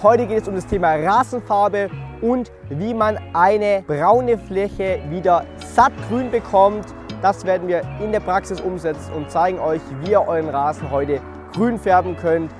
Heute geht es um das Thema Rasenfarbe und wie man eine braune Fläche wieder sattgrün bekommt. Das werden wir in der Praxis umsetzen und zeigen euch, wie ihr euren Rasen heute grün färben könnt.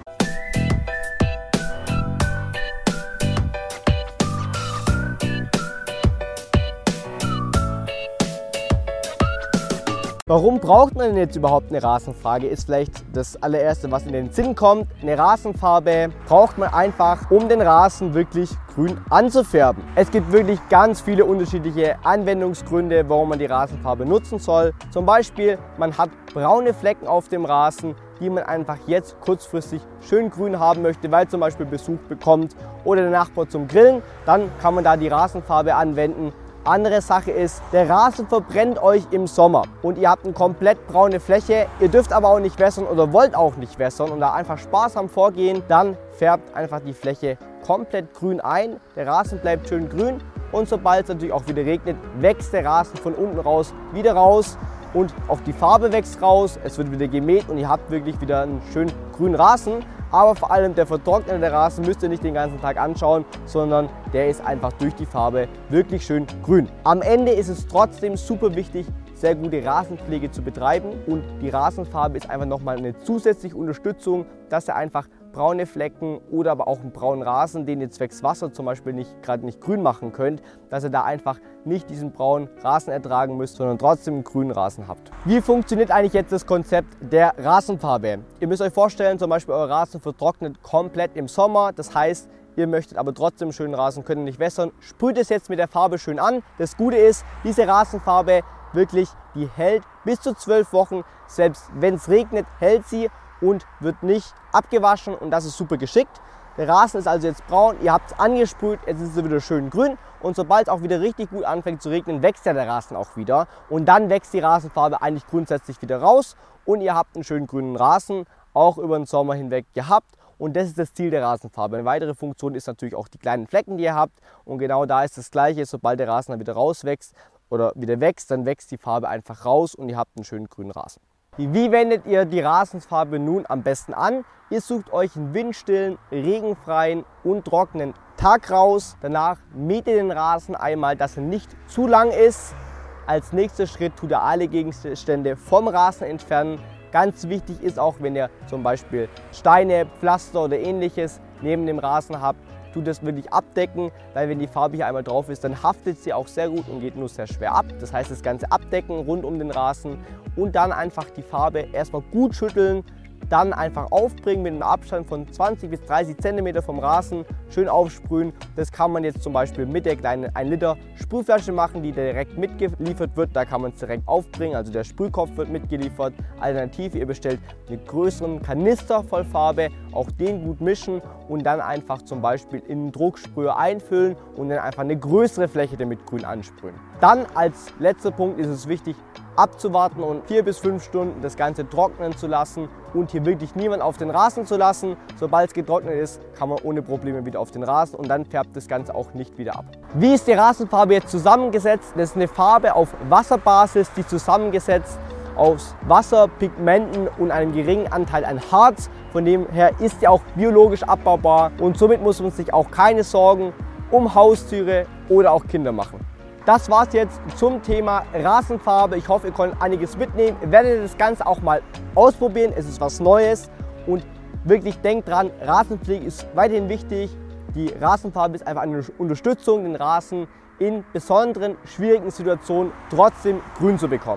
Warum braucht man denn jetzt überhaupt eine Rasenfarbe? Ist vielleicht das allererste, was in den Sinn kommt. Eine Rasenfarbe braucht man einfach, um den Rasen wirklich grün anzufärben. Es gibt wirklich ganz viele unterschiedliche Anwendungsgründe, warum man die Rasenfarbe nutzen soll. Zum Beispiel, man hat braune Flecken auf dem Rasen, die man einfach jetzt kurzfristig schön grün haben möchte, weil zum Beispiel Besuch bekommt oder der Nachbar zum Grillen. Dann kann man da die Rasenfarbe anwenden. Andere Sache ist, der Rasen verbrennt euch im Sommer und ihr habt eine komplett braune Fläche. Ihr dürft aber auch nicht wässern oder wollt auch nicht wässern und da einfach sparsam vorgehen. Dann färbt einfach die Fläche komplett grün ein. Der Rasen bleibt schön grün und sobald es natürlich auch wieder regnet, wächst der Rasen von unten raus wieder raus und auch die Farbe wächst raus. Es wird wieder gemäht und ihr habt wirklich wieder einen schönen grünen Rasen. Aber vor allem der vertrocknete Rasen müsst ihr nicht den ganzen Tag anschauen, sondern der ist einfach durch die Farbe wirklich schön grün. Am Ende ist es trotzdem super wichtig, sehr gute Rasenpflege zu betreiben und die Rasenfarbe ist einfach nochmal eine zusätzliche Unterstützung, dass er einfach braune Flecken oder aber auch einen braunen Rasen, den ihr zwecks Wasser zum Beispiel nicht, gerade nicht grün machen könnt, dass ihr da einfach nicht diesen braunen Rasen ertragen müsst, sondern trotzdem einen grünen Rasen habt. Wie funktioniert eigentlich jetzt das Konzept der Rasenfarbe? Ihr müsst euch vorstellen, zum Beispiel euer Rasen vertrocknet komplett im Sommer. Das heißt, Ihr möchtet aber trotzdem schönen Rasen, könnt nicht wässern. Sprüht es jetzt mit der Farbe schön an. Das Gute ist, diese Rasenfarbe wirklich, die hält bis zu zwölf Wochen. Selbst wenn es regnet, hält sie und wird nicht abgewaschen und das ist super geschickt. Der Rasen ist also jetzt braun, ihr habt es angesprüht, jetzt ist es wieder schön grün und sobald es auch wieder richtig gut anfängt zu regnen, wächst ja der Rasen auch wieder und dann wächst die Rasenfarbe eigentlich grundsätzlich wieder raus und ihr habt einen schönen grünen Rasen auch über den Sommer hinweg gehabt und das ist das Ziel der Rasenfarbe. Eine weitere Funktion ist natürlich auch die kleinen Flecken, die ihr habt und genau da ist das gleiche, sobald der Rasen dann wieder rauswächst oder wieder wächst, dann wächst die Farbe einfach raus und ihr habt einen schönen grünen Rasen. Wie wendet ihr die Rasenfarbe nun am besten an? Ihr sucht euch einen windstillen, regenfreien und trockenen Tag raus. Danach mäht ihr den Rasen einmal, dass er nicht zu lang ist. Als nächster Schritt tut ihr alle Gegenstände vom Rasen entfernen. Ganz wichtig ist auch, wenn ihr zum Beispiel Steine, Pflaster oder ähnliches neben dem Rasen habt, tut das wirklich abdecken, weil wenn die Farbe hier einmal drauf ist, dann haftet sie auch sehr gut und geht nur sehr schwer ab. Das heißt, das Ganze abdecken rund um den Rasen und dann einfach die Farbe erstmal gut schütteln, dann einfach aufbringen mit einem Abstand von 20 bis 30 cm vom Rasen, schön aufsprühen. Das kann man jetzt zum Beispiel mit der kleinen 1 Liter Sprühflasche machen, die direkt mitgeliefert wird. Da kann man es direkt aufbringen, also der Sprühkopf wird mitgeliefert. Alternativ, ihr bestellt einen größeren Kanister voll Farbe, auch den gut mischen und dann einfach zum Beispiel in einen Drucksprüher einfüllen und dann einfach eine größere Fläche damit grün ansprühen. Dann als letzter Punkt ist es wichtig, abzuwarten und vier bis fünf Stunden das Ganze trocknen zu lassen und hier wirklich niemand auf den Rasen zu lassen. Sobald es getrocknet ist, kann man ohne Probleme wieder auf den Rasen und dann färbt das Ganze auch nicht wieder ab. Wie ist die Rasenfarbe jetzt zusammengesetzt? Das ist eine Farbe auf Wasserbasis, die zusammengesetzt aus Wasser, Pigmenten und einem geringen Anteil an Harz. Von dem her ist sie auch biologisch abbaubar und somit muss man sich auch keine Sorgen um Haustiere oder auch Kinder machen. Das war es jetzt zum Thema Rasenfarbe. Ich hoffe, ihr konntet einiges mitnehmen. Ihr werdet das Ganze auch mal ausprobieren. Es ist was Neues und wirklich denkt dran, Rasenpflege ist weiterhin wichtig. Die Rasenfarbe ist einfach eine Unterstützung, den Rasen in besonderen, schwierigen Situationen trotzdem grün zu bekommen.